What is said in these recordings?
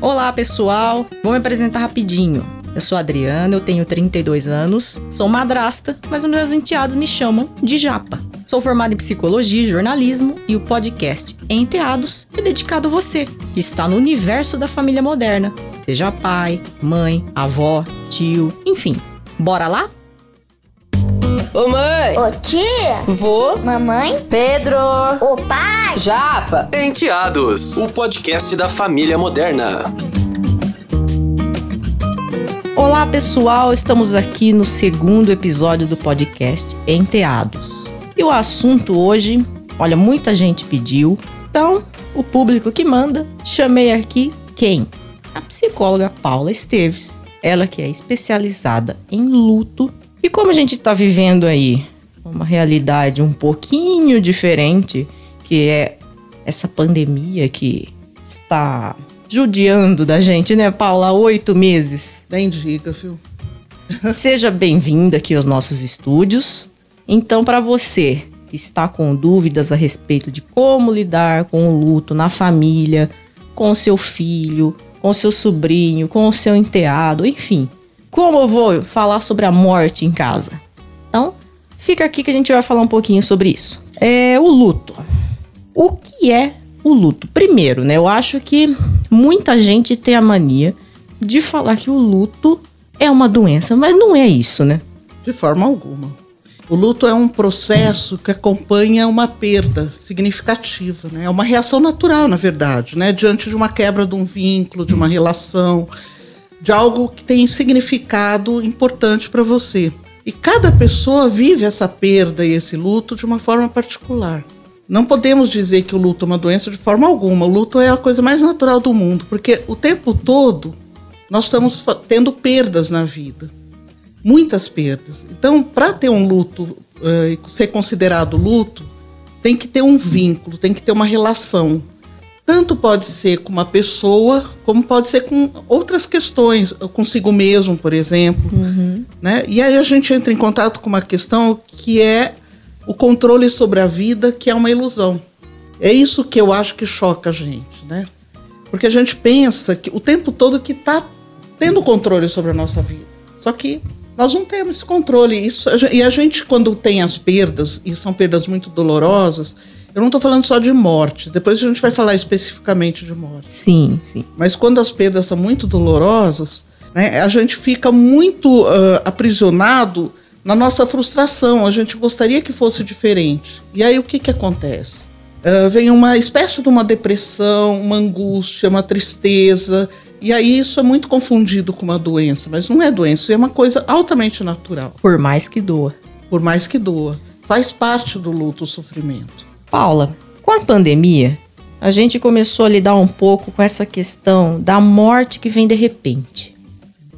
Olá, pessoal. Vou me apresentar rapidinho. Eu sou a Adriana, eu tenho 32 anos, sou madrasta, mas os meus enteados me chamam de Japa. Sou formada em psicologia e jornalismo e o podcast Enteados é dedicado a você, que está no universo da família moderna, seja pai, mãe, avó, tio, enfim. Bora lá? Ô mãe! Ô tia! Vô! Mamãe! Pedro! Ô pai! Japa! Enteados, o podcast da família moderna. Olá, pessoal. Estamos aqui no segundo episódio do podcast Enteados. E o assunto hoje, olha, muita gente pediu. Então, o público que manda, chamei aqui quem? A psicóloga Paula Esteves. Ela que é especializada em luto. E como a gente está vivendo aí uma realidade um pouquinho diferente, que é essa pandemia que está judiando da gente, né, Paula? Há oito meses. Nem diga, viu? Seja bem-vinda aqui aos nossos estúdios. Então, para você que está com dúvidas a respeito de como lidar com o luto na família, com seu filho, com seu sobrinho, com o seu enteado, enfim, como eu vou falar sobre a morte em casa? Então, fica aqui que a gente vai falar um pouquinho sobre isso. É o luto. O que é o luto? Primeiro, né? Eu acho que muita gente tem a mania de falar que o luto é uma doença, mas não é isso, né? De forma alguma. O luto é um processo que acompanha uma perda significativa, né? É uma reação natural, na verdade, né? Diante de uma quebra de um vínculo, de uma relação, de algo que tem significado importante para você. E cada pessoa vive essa perda e esse luto de uma forma particular. Não podemos dizer que o luto é uma doença de forma alguma. O luto é a coisa mais natural do mundo, porque o tempo todo nós estamos tendo perdas na vida. Muitas perdas. Então, para ter um luto, e uh, ser considerado luto, tem que ter um vínculo, tem que ter uma relação. Tanto pode ser com uma pessoa, como pode ser com outras questões, consigo mesmo, por exemplo. Uhum. Né? E aí a gente entra em contato com uma questão que é o controle sobre a vida, que é uma ilusão. É isso que eu acho que choca a gente, né? Porque a gente pensa que o tempo todo que está tendo controle sobre a nossa vida. Só que nós não temos esse controle. Isso, e a gente, quando tem as perdas, e são perdas muito dolorosas, eu não estou falando só de morte, depois a gente vai falar especificamente de morte. Sim, sim. Mas quando as perdas são muito dolorosas, né, a gente fica muito uh, aprisionado na nossa frustração. A gente gostaria que fosse diferente. E aí o que, que acontece? Uh, vem uma espécie de uma depressão, uma angústia, uma tristeza. E aí isso é muito confundido com uma doença, mas não é doença, é uma coisa altamente natural. Por mais que doa. Por mais que doa. Faz parte do luto o sofrimento. Paula, com a pandemia, a gente começou a lidar um pouco com essa questão da morte que vem de repente.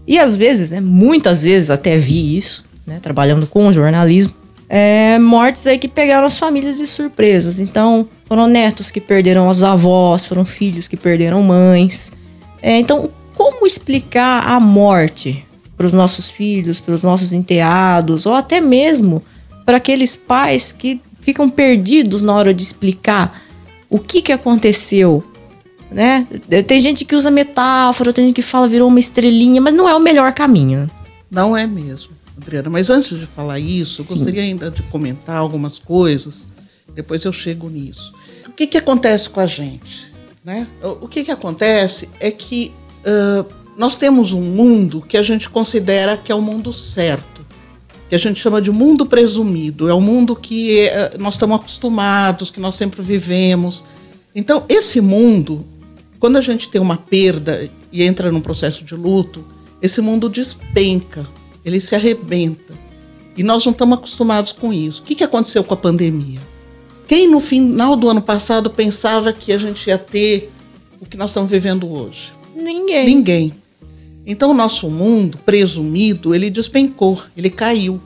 E às vezes, né, muitas vezes até vi isso, né, trabalhando com jornalismo, é, mortes aí que pegaram as famílias de surpresas. Então, foram netos que perderam as avós, foram filhos que perderam mães. É, então, como explicar a morte para os nossos filhos, para os nossos enteados, ou até mesmo para aqueles pais que ficam perdidos na hora de explicar o que, que aconteceu, né? Tem gente que usa metáfora, tem gente que fala virou uma estrelinha, mas não é o melhor caminho. Não é mesmo, Adriana. Mas antes de falar isso, Sim. eu gostaria ainda de comentar algumas coisas. Depois eu chego nisso. O que, que acontece com a gente? Né? O que, que acontece é que uh, nós temos um mundo que a gente considera que é o mundo certo que a gente chama de mundo presumido. É o mundo que é, nós estamos acostumados, que nós sempre vivemos. Então, esse mundo, quando a gente tem uma perda e entra num processo de luto, esse mundo despenca, ele se arrebenta. E nós não estamos acostumados com isso. O que, que aconteceu com a pandemia? Quem no final do ano passado pensava que a gente ia ter o que nós estamos vivendo hoje? Ninguém. Ninguém. Então, o nosso mundo presumido, ele despencou, ele caiu.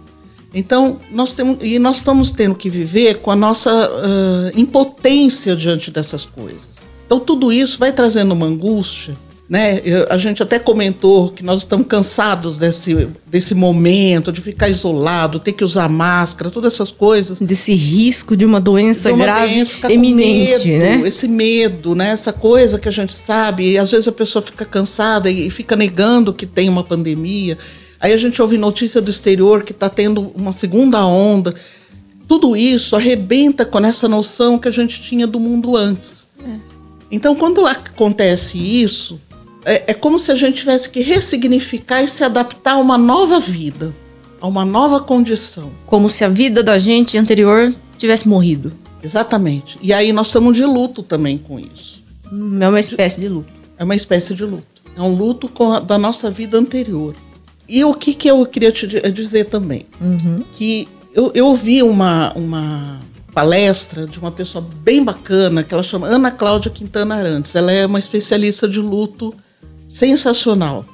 Então, nós temos, e nós estamos tendo que viver com a nossa uh, impotência diante dessas coisas. Então, tudo isso vai trazendo uma angústia né? Eu- a gente até comentou que nós estamos cansados desse, desse momento de ficar isolado, ter que usar máscara, todas essas coisas. Desse risco de uma doença de uma grave doença, eminente, medo, né? Esse medo, né? Essa coisa que a gente sabe, e às vezes a pessoa fica cansada e fica negando que tem uma pandemia. Aí a gente ouve notícia do exterior que está tendo uma segunda onda. Tudo isso arrebenta com essa noção que a gente tinha do mundo antes. Então, quando acontece isso, é, é como se a gente tivesse que ressignificar e se adaptar a uma nova vida, a uma nova condição. Como se a vida da gente anterior tivesse morrido. Exatamente. E aí nós estamos de luto também com isso. Hum, É uma espécie de luto. É uma espécie de luto. É um luto com a- da nossa vida anterior. E o que, que eu queria te di- dizer também? Que eu, eu ouvi uma, uma palestra de uma pessoa bem bacana, que ela chama Ana Cláudia Quintana Arantes. Ela é uma especialista de luto sensacional.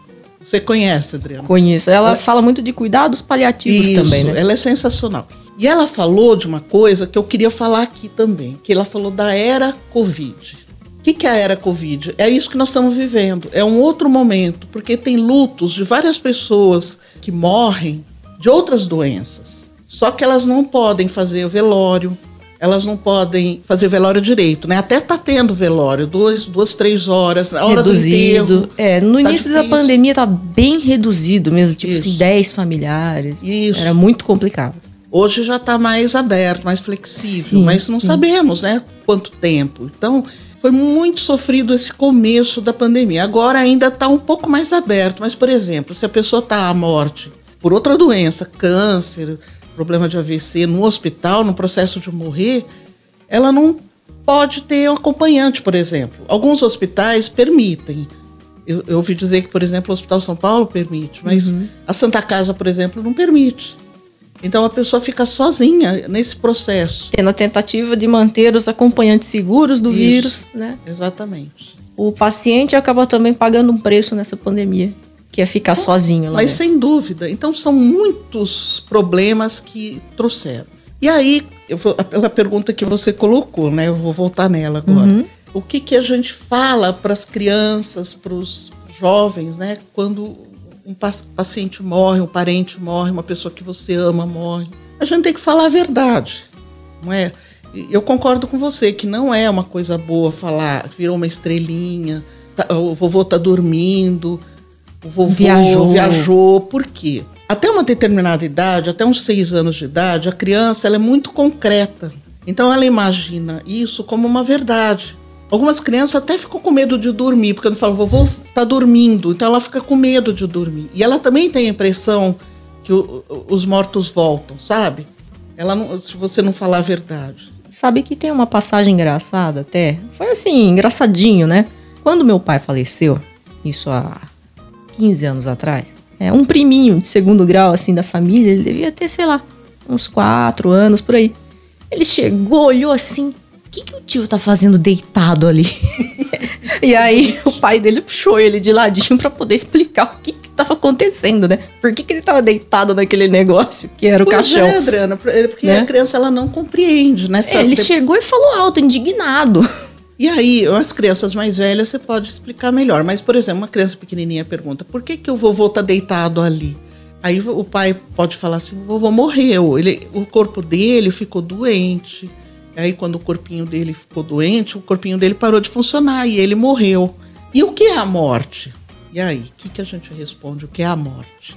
Você conhece, Adriana? Conheço. Ela Ela- fala muito de cuidados paliativos Isso, também, né? Ela é sensacional. E ela falou de uma coisa que eu queria falar aqui também, que ela falou da era Covid. O que, que é a era Covid? É isso que nós estamos vivendo. É um outro momento, porque tem lutos de várias pessoas que morrem de outras doenças. Só que elas não podem fazer o velório, elas não podem fazer velório direito, né? Até tá tendo velório, duas, duas três horas, na hora do enterro. reduzido. É, no Tá início da difícil. pandemia tá bem reduzido mesmo, tipo Isso. assim, 10 familiares. Isso. Era muito complicado. Hoje já está mais aberto, mais flexível, Sim, mas não sabemos, né, quanto tempo. Então, foi muito sofrido esse começo da pandemia. Agora ainda está um pouco mais aberto, mas, por exemplo, se a pessoa está à morte por outra doença, câncer, problema de AVC, no hospital, no processo de morrer, ela não pode ter um acompanhante, por exemplo. Alguns hospitais permitem. Eu, eu ouvi dizer que, por exemplo, o Hospital São Paulo permite, mas a Santa Casa, por exemplo, não permite. Então a pessoa fica sozinha nesse processo. É na tentativa de manter os acompanhantes seguros do Isso. vírus, né? Exatamente. O paciente acaba também pagando um preço nessa pandemia, que é ficar sozinho lá. Mas dentro. sem dúvida. Então são muitos problemas que trouxeram. E aí, eu vou, pela pergunta que você colocou, né? Eu vou voltar nela agora. O que, que a gente fala para as crianças, para os jovens, né? Quando um pac- paciente morre, um parente morre, uma pessoa que você ama morre. A gente tem que falar a verdade, não é? Eu concordo com você que não é uma coisa boa falar, virou uma estrelinha, tá- o vovô tá dormindo, o vovô Viajou. viajou. Por quê? Até uma determinada idade, até uns seis anos de idade, a criança ela é muito concreta. Então ela imagina isso como uma verdade. Algumas crianças até ficam com medo de dormir, porque não falam, vovô tá dormindo, então ela fica com medo de dormir. E ela também tem a impressão que o- os mortos voltam, sabe? Ela não, se você não falar a verdade. Sabe que tem uma passagem engraçada até? Foi assim, engraçadinho, né? Quando meu pai faleceu, isso há 15 anos atrás, é, um priminho de segundo grau, assim, da família, ele devia ter, sei lá, uns 4 anos, por aí. Ele chegou, olhou assim, o que, que o tio tá fazendo deitado ali? e aí o pai dele puxou ele de ladinho pra poder explicar o que tava acontecendo, né? Por que, que ele tava deitado naquele negócio que era o Pois caixão? é, Adriana, porque Né? a criança ela não compreende, né? É, ele chegou e falou alto, indignado. E aí, as crianças mais velhas você pode explicar melhor. Mas, por exemplo, uma criança pequenininha pergunta: por que, que o vovô tá deitado ali? Aí o pai pode falar assim: o vovô morreu, ele, o corpo dele ficou doente. Aí, quando o corpinho dele ficou doente, o corpinho dele parou de funcionar e ele morreu. E o que é a morte? E aí, o que, que a gente responde? O que é a morte?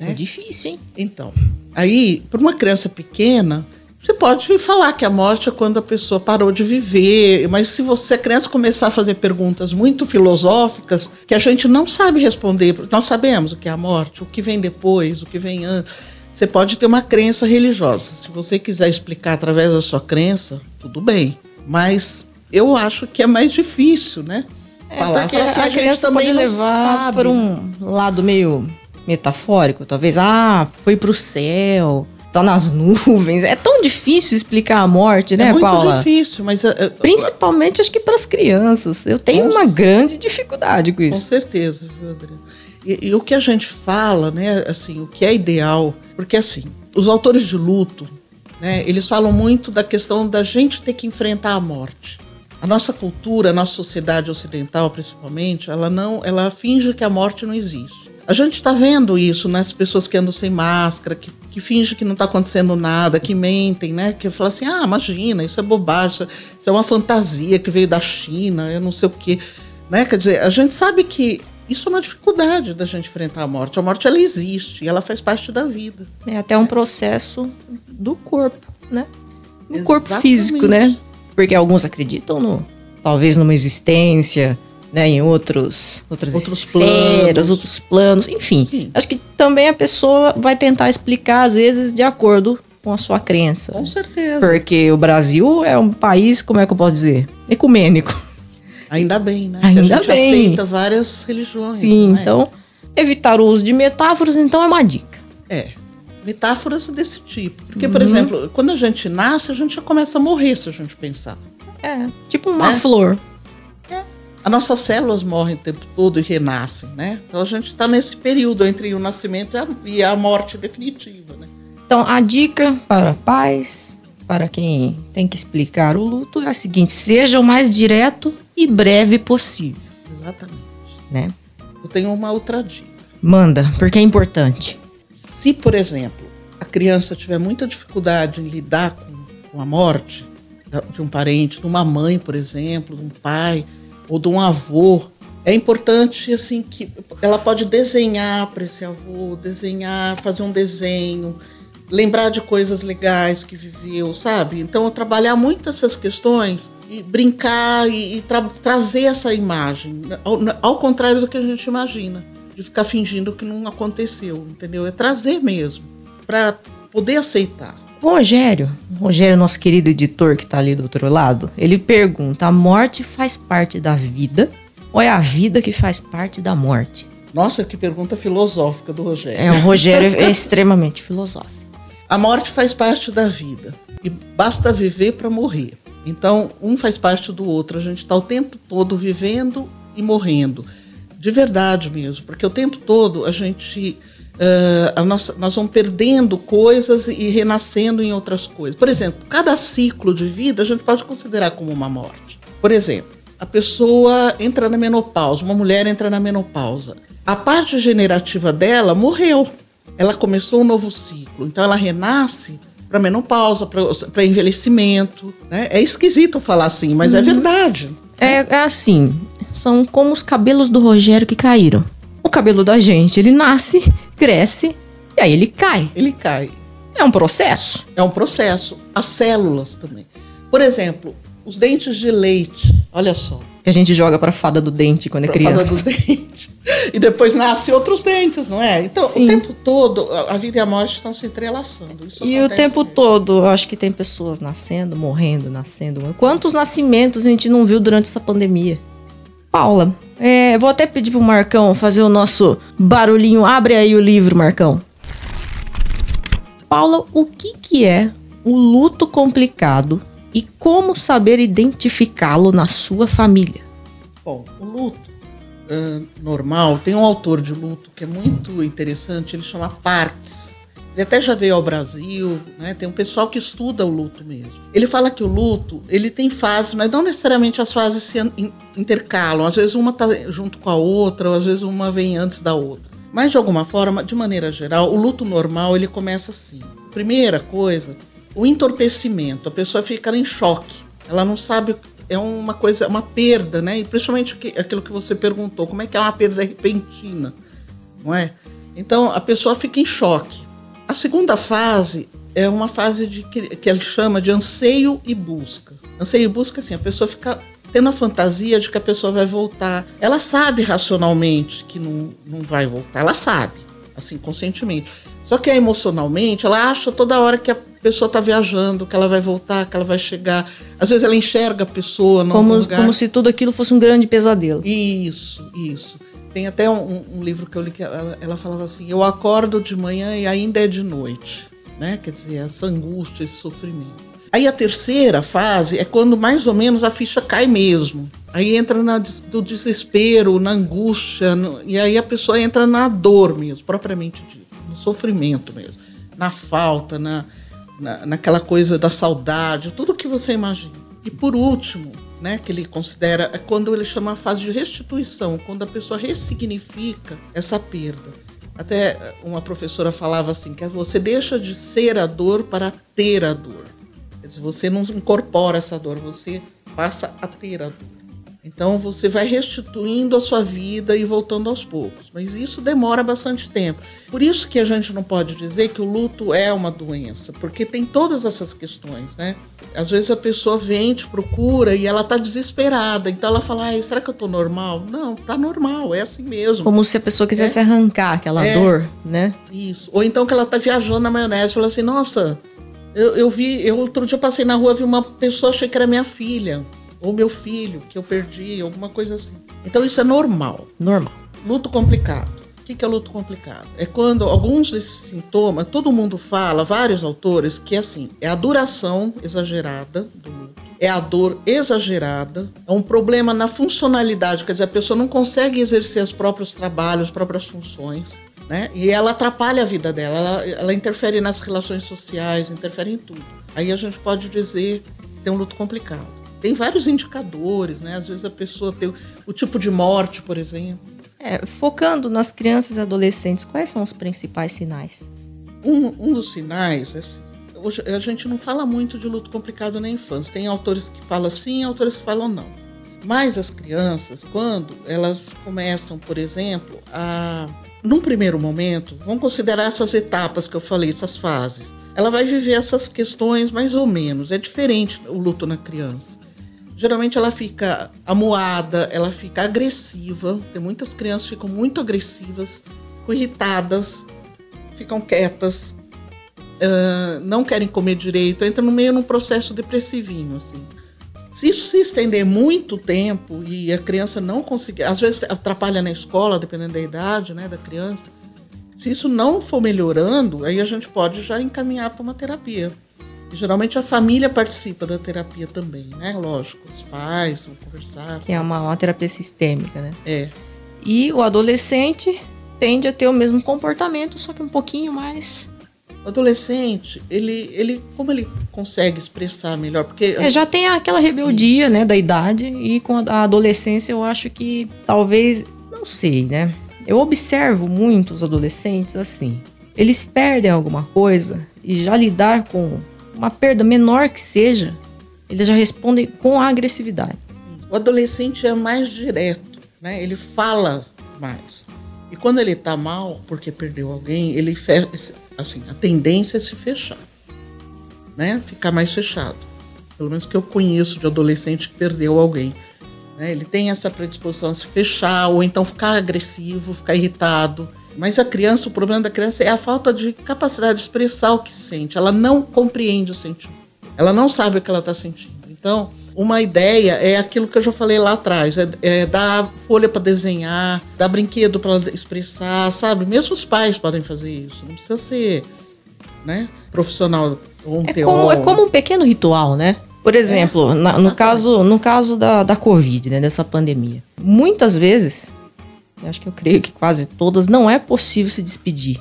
É difícil, hein? Então, aí, para uma criança pequena, você pode falar que a morte é quando a pessoa parou de viver, mas se você, a criança, começar a fazer perguntas muito filosóficas, que a gente não sabe responder, nós sabemos o que é a morte, o que vem depois, o que vem antes. Você pode ter uma crença religiosa. Se você quiser explicar através da sua crença, tudo bem. Mas eu acho que é mais difícil, né? É, porque Falar assim, a, gente criança também pode levar por um lado meio metafórico, talvez. Ah, foi pro céu, tá nas nuvens. É tão difícil explicar a morte, né, é muito Paula? difícil, mas é, é, Principalmente, acho que para as crianças. Eu tenho uma grande dificuldade com Com isso. certeza, viu, Adriana? E, e o que a gente fala, né, assim, o que é ideal, porque assim, os autores de luto, né, eles falam muito da questão da gente ter que enfrentar a morte. A nossa cultura, a nossa sociedade ocidental, principalmente, ela não, ela finge que a morte não existe. A gente está vendo isso nas pessoas que andam sem máscara, que, que fingem que não está acontecendo nada, que mentem, né? Que falam assim, ah, imagina, isso é bobagem, isso é uma fantasia que veio da China, eu não sei o quê. Né? Quer dizer, a gente sabe que isso é uma dificuldade da gente enfrentar a morte. A morte, ela existe e ela faz parte da vida. É até um processo do corpo, né? No corpo físico, né? Porque alguns acreditam no talvez numa existência, né, em outros outras Outros esferas, planos. outros planos, enfim. Sim. Acho que também a pessoa vai tentar explicar às vezes de acordo com a sua crença. Com certeza. Porque o Brasil é um país, como é que eu posso dizer? Ecumênico. Ainda bem, né? Ainda a gente bem. aceita várias religiões. Sim, é? então evitar o uso de metáforas então é uma dica. É. Metáforas desse tipo. Porque, por Uhum. exemplo, quando a gente nasce, a gente já começa a morrer, se a gente pensar. É, tipo uma É. flor. As nossas células morrem o tempo todo e renascem, né? Então a gente está nesse período entre o nascimento e a, e a morte definitiva, né? Então, a dica para pais, para quem tem que explicar o luto, é a seguinte: seja o mais direto e breve possível, Exatamente. né? Eu tenho uma outra dica. Manda, porque é importante. Se, por exemplo, a criança tiver muita dificuldade em lidar com, com a morte de um parente, de uma mãe, por exemplo, de um pai ou de um avô, é importante assim que ela pode desenhar para esse avô, desenhar, fazer um desenho, lembrar de coisas legais que viveu, sabe? Então, trabalhar muito essas questões e brincar e, e tra- trazer essa imagem, ao, ao contrário do que a gente imagina, de ficar fingindo que não aconteceu, entendeu? É trazer mesmo, para poder aceitar. Rogério, Rogério, nosso querido editor que tá ali do outro lado, ele pergunta: a morte faz parte da vida ou é a vida que faz parte da morte? Nossa, que pergunta filosófica do Rogério. É, o Rogério é extremamente filosófico. A morte faz parte da vida e basta viver para morrer. Então, um faz parte do outro. A gente está o tempo todo vivendo e morrendo. De verdade mesmo, porque o tempo todo a gente. Eh, a nossa, nós vamos perdendo coisas e renascendo em outras coisas. Por exemplo, cada ciclo de vida a gente pode considerar como uma morte. Por exemplo, a pessoa entra na menopausa, uma mulher entra na menopausa. A parte generativa dela morreu. Ela começou um novo ciclo. Então ela renasce para menopausa, para envelhecimento. Né? É esquisito falar assim, mas é verdade. É, é assim, são como os cabelos do Rogério que caíram. O cabelo da gente, ele nasce, cresce e aí ele cai. Ele cai. É um processo. É um processo. As células também. Por exemplo, os dentes de leite. Olha só. Que a gente joga pra fada do dente quando é pra fada criança. do dente. E depois nasce outros dentes, não é? Então, Sim. o tempo todo, a vida e a morte estão se entrelaçando. Isso E o tempo mesmo. todo, eu acho que tem pessoas nascendo, morrendo, nascendo. Quantos nascimentos a gente não viu durante essa pandemia? Paula, é, vou até pedir pro Marcão fazer o nosso barulhinho. Abre aí o livro, Marcão. Paula, o que, que é o luto complicado e como saber identificá-lo na sua família? Bom, o luto ah, normal, tem um autor de luto que é muito interessante, ele chama Parques. Ele até já veio ao Brasil, né? tem um pessoal que estuda o luto mesmo. Ele fala que o luto, ele tem fases, mas não necessariamente as fases se intercalam. Às vezes uma está junto com a outra, ou às vezes uma vem antes da outra. Mas de alguma forma, de maneira geral, o luto normal ele começa assim. Primeira coisa, o entorpecimento. A pessoa fica em choque. Ela não sabe é uma coisa, uma perda, né? E principalmente aquilo que você perguntou, como é que é uma perda repentina, não é? Então a pessoa fica em choque. A segunda fase é uma fase de que, que ele chama de anseio e busca. Anseio e busca, assim, a pessoa fica tendo a fantasia de que a pessoa vai voltar. Ela sabe racionalmente que não, não vai voltar, ela sabe, assim, conscientemente. Só que emocionalmente, ela acha toda hora que a pessoa está viajando, que ela vai voltar, que ela vai chegar. Às vezes ela enxerga a pessoa Como, lugar. como se tudo aquilo fosse um grande pesadelo. Isso, isso. Tem até um, um livro que eu li que ela, ela falava assim: eu acordo de manhã e ainda é de noite, né? Quer dizer, essa angústia, esse sofrimento. Aí a terceira fase é quando mais ou menos a ficha cai mesmo. Aí entra na, do desespero, na angústia, no- e aí a pessoa entra na dor mesmo, propriamente dito, no sofrimento mesmo, na falta, na, na, naquela coisa da saudade, tudo que você imagina. E por último, né, que ele considera, é quando ele chama a fase de restituição, quando a pessoa ressignifica essa perda. Até uma professora falava assim, que você deixa de ser a dor para ter a dor. Quer dizer, você não incorpora essa dor, você passa a ter a dor. Então você vai restituindo a sua vida e voltando aos poucos. Mas isso demora bastante tempo. Por isso que a gente não pode dizer que o luto é uma doença, porque tem todas essas questões, né? Às vezes a pessoa vem, te procura e ela tá desesperada. Então ela fala: Ai, será que eu tô normal? Não, tá normal, é assim mesmo. Como se a pessoa quisesse É. arrancar aquela É. dor, né? Isso. Ou então que ela tá viajando na maionese e fala assim: Nossa, eu, eu vi, eu outro dia passei na rua, vi uma pessoa, achei que era minha filha, ou meu filho, que eu perdi, alguma coisa assim. Então isso é normal. Normal. Luto complicado. O que é luto complicado? É quando alguns desses sintomas, todo mundo fala, vários autores, que é assim, é a duração exagerada do luto, é a dor exagerada, é um problema na funcionalidade, quer dizer, a pessoa não consegue exercer os próprios trabalhos, as próprias funções, né? E ela atrapalha a vida dela, ela, ela interfere nas relações sociais, interfere em tudo. Aí a gente pode dizer que tem um luto complicado. Tem vários indicadores, né? Às vezes a pessoa tem o, o tipo de morte, por exemplo. É, focando nas crianças e adolescentes, quais são os principais sinais? Um, um dos sinais, assim, hoje a gente não fala muito de luto complicado na infância. Tem autores que falam sim, autores que falam não. Mas as crianças, quando elas começam, por exemplo, a. Num primeiro momento, vamos considerar essas etapas que eu falei, essas fases. Ela vai viver essas questões mais ou menos. É diferente o luto na criança. Geralmente ela fica amuada, ela fica agressiva. Tem muitas crianças que ficam muito agressivas, ficam irritadas, ficam quietas, ah, não querem comer direito, entra no meio num processo depressivinho, assim. Se isso se estender muito tempo e a criança não conseguir, às vezes atrapalha na escola, dependendo da idade, né, da criança. Se isso não for melhorando, aí a gente pode já encaminhar para uma terapia. E, geralmente a família participa da terapia também, né? Lógico, os pais vão conversar. Que é uma, uma terapia sistêmica, né? É, E o adolescente tende a ter o mesmo comportamento, só que um pouquinho mais. o adolescente, ele, ele, como ele consegue expressar melhor? Porque É, já tem aquela rebeldia, né, da idade, e com a adolescência eu acho que talvez. Não sei, né? Eu observo muito os adolescentes assim. Eles perdem alguma coisa e já lidar com uma perda menor que seja, eles já respondem com agressividade. O adolescente é mais direto, né? Ele fala mais. E quando ele tá mal porque perdeu alguém, ele assim, a tendência é se fechar, né? Ficar mais fechado. Pelo menos que eu conheço de adolescente que perdeu alguém, né? Ele tem essa predisposição a se fechar ou então ficar agressivo, ficar irritado. Mas a criança, o problema da criança é a falta de capacidade de expressar o que sente. Ela não compreende o sentimento. Ela não sabe o que ela está sentindo. Então, uma ideia é aquilo que eu já falei lá atrás: é, é dar folha para desenhar, dar brinquedo para ela expressar, sabe? Mesmo os pais podem fazer isso. Não precisa ser né, profissional ou um É teólogo. como, é como um pequeno ritual, né? Por exemplo, na- no caso, no caso da, da Covid, né, dessa pandemia. Muitas vezes, eu acho que eu creio que quase todas, não é possível se despedir.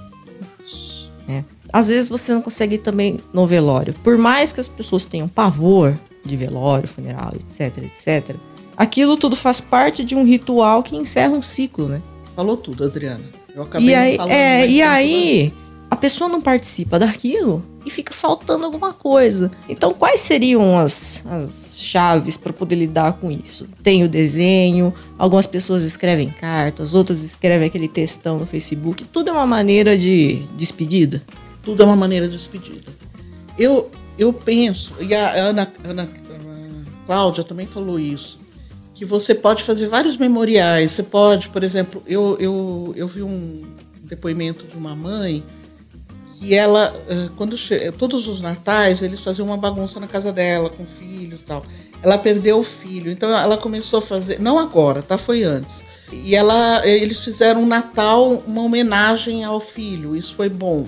né? Às vezes você não consegue ir também no velório. Por mais que as pessoas tenham pavor de velório, funeral, etc, etc, aquilo tudo faz parte de um ritual que encerra um ciclo, né? Falou tudo, Adriana. Eu acabei E aí, é, e tempo, aí a pessoa não participa daquilo e fica faltando alguma coisa. Então, quais seriam as, as chaves para poder lidar com isso? Tem o desenho, algumas pessoas escrevem cartas, outras escrevem aquele textão no Facebook. Tudo é uma maneira de despedida. tudo é uma maneira de despedida. Eu, eu penso, e a Ana, Ana, Cláudia também falou isso, que você pode fazer vários memoriais. Você pode, por exemplo, eu, eu, eu vi um depoimento de uma mãe que ela, eh, quando che- todos os natais, eles faziam uma bagunça na casa dela, com filhos e tal. Ela perdeu o filho, então ela começou a fazer, não agora, tá? Foi antes. E ela, eles fizeram um Natal, uma homenagem ao filho, isso foi bom.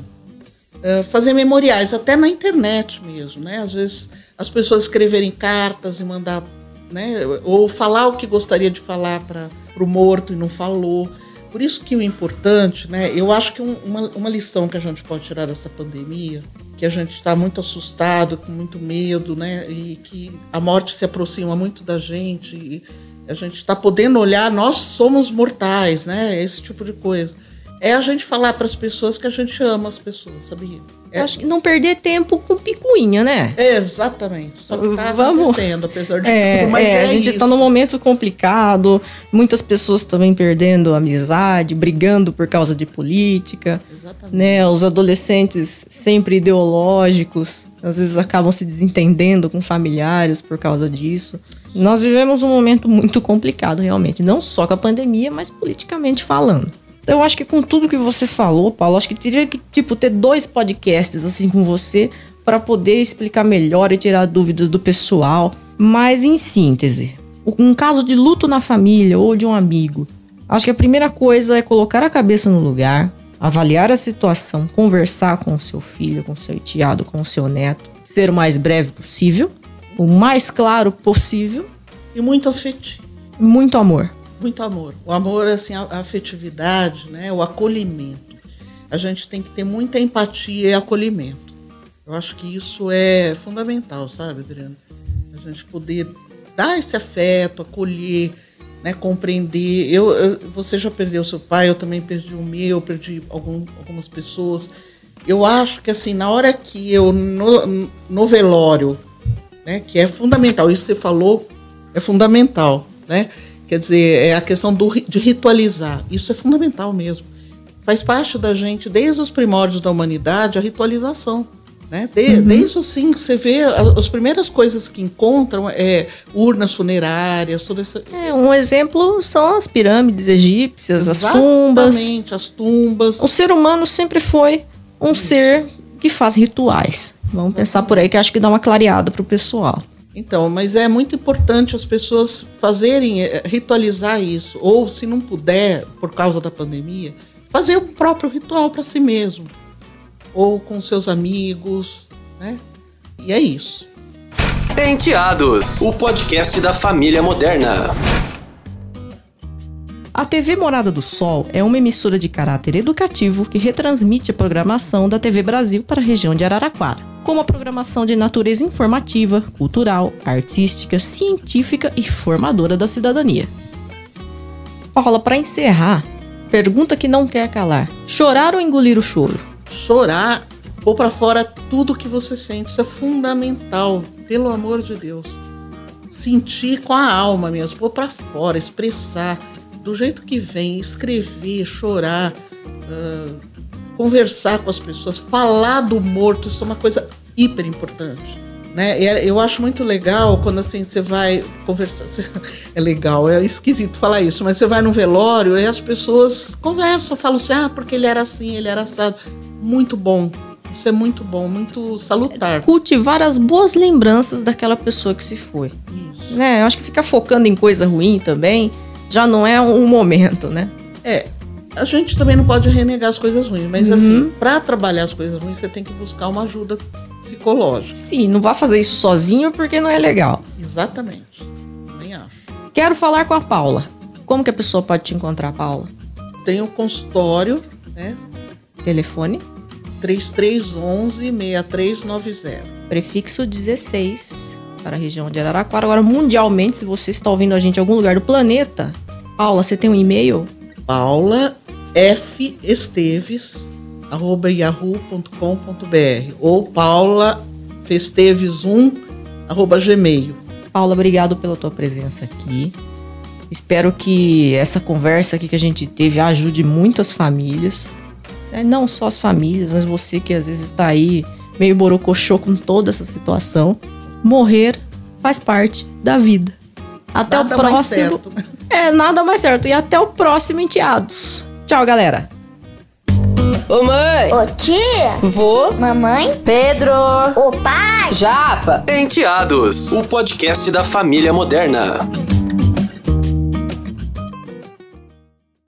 Eh, fazer memoriais, até na internet mesmo, né? Às vezes as pessoas escreverem cartas e mandar, né? Ou falar o que gostaria de falar para o morto e não falou. Por isso que o importante, né? Eu acho que um- uma, uma lição que a gente pode tirar dessa pandemia, que a gente está muito assustado, com muito medo, né? E que a morte se aproxima muito da gente. E a gente está podendo olhar, nós somos mortais, né? Esse tipo de coisa. É a gente falar para as pessoas que a gente ama as pessoas, sabia? É, Acho que não perder tempo com picuinha, né? é exatamente. Só que tá Vamos- acontecendo, apesar de É, tudo. Mas é, é, a gente isso. tá num momento complicado, muitas pessoas também perdendo amizade, brigando por causa de política, Exatamente. né? Os adolescentes sempre ideológicos, às vezes acabam se desentendendo com familiares por causa disso. Nós vivemos um momento muito complicado, realmente, não só com a pandemia, mas politicamente falando. Então, eu acho que com tudo que você falou, Paulo, acho que teria que tipo ter dois podcasts assim com você para poder explicar melhor e tirar dúvidas do pessoal. Mas em síntese, um caso de luto na família ou de um amigo, acho que a primeira coisa é colocar a cabeça no lugar, avaliar a situação, conversar com o seu filho, com o seu enteado, com o seu neto, ser o mais breve possível, o mais claro possível, E muito afetivo. e muito amor. Muito amor. O amor, assim, a afetividade, né? O acolhimento. A gente tem que ter muita empatia e acolhimento. Eu acho que isso é fundamental, sabe, Adriana? A gente poder dar esse afeto, acolher, né? Compreender. Eu, eu- você já perdeu seu pai, eu também perdi o meu, perdi algum, algumas pessoas. Eu acho que, assim, na hora que eu, no, no velório, né, que é fundamental. Isso que você falou é fundamental, né? Quer dizer, é a questão do, de ritualizar. Isso é fundamental mesmo. Faz parte da gente, desde os primórdios da humanidade, a ritualização. Né? De- Desde assim, você vê a- as primeiras coisas que encontram é urnas funerárias, toda essa. É, um exemplo são as pirâmides egípcias, as tumbas. Exatamente, as tumbas. O ser humano sempre foi um ser que faz rituais. Vamos pensar por aí que acho que dá uma clareada pro pessoal. Então, mas é muito importante as pessoas fazerem, eh, ritualizar isso. Ou, se não puder, por causa da pandemia, fazer um próprio ritual para si mesmo. Ou com seus amigos, né? E é isso. Enteados, o podcast da família moderna. A TV Morada do Sol é uma emissora de caráter educativo que retransmite a programação da TV Brasil para a região de Araraquara, com uma programação de natureza informativa, cultural, artística, científica e formadora da cidadania. Paula, para encerrar, pergunta que não quer calar: chorar ou engolir o choro? Chorar, pôr para fora tudo que você sente. Isso é fundamental, pelo amor de Deus. Sentir com a alma mesmo, pôr para fora, expressar do jeito que vem, escrever, chorar, ah, conversar com as pessoas, falar do morto, isso é uma coisa hiper importante. Né? É- Eu acho muito legal quando assim você vai conversar. É legal, é esquisito falar isso, mas você vai num velório e as pessoas conversam, falam assim: ah, porque ele era assim, ele era assado. Muito bom. Isso é muito bom, muito salutar. Cultivar as boas lembranças daquela pessoa que se foi. Isso. Né? Eu acho que ficar focando em coisa ruim também já não é um momento, né? É, a gente também não pode renegar as coisas ruins, mas assim, para trabalhar as coisas ruins, você tem que buscar uma ajuda psicológica. Sim, não vá fazer isso sozinho porque não é legal. Exatamente. Nem acho. Quero falar com a Paula. Como que a pessoa pode te encontrar, Paula? Tem o consultório, né? Telefone, 3311-6390. prefixo 16 para a região de Araraquara. Agora, mundialmente, se você está ouvindo a gente em algum lugar do planeta, Paula, você tem um e-mail? Paula F. Esteves, arroba yahoo.com.br ou Paula Festeves 1, arroba gmail. Paula, obrigado pela tua presença aqui. Espero que essa conversa aqui que a gente teve ajude muitas famílias. né? Não só as famílias, mas você que às vezes está aí meio borocochô com toda essa situação. Morrer faz parte da vida. Até Nada o mais próximo. certo? É, nada mais certo. E até o próximo Enteados. Tchau, galera. Ô mãe, Ô tia, vô, mamãe, Pedro, ô pai. Japa. Enteados, o podcast da família moderna.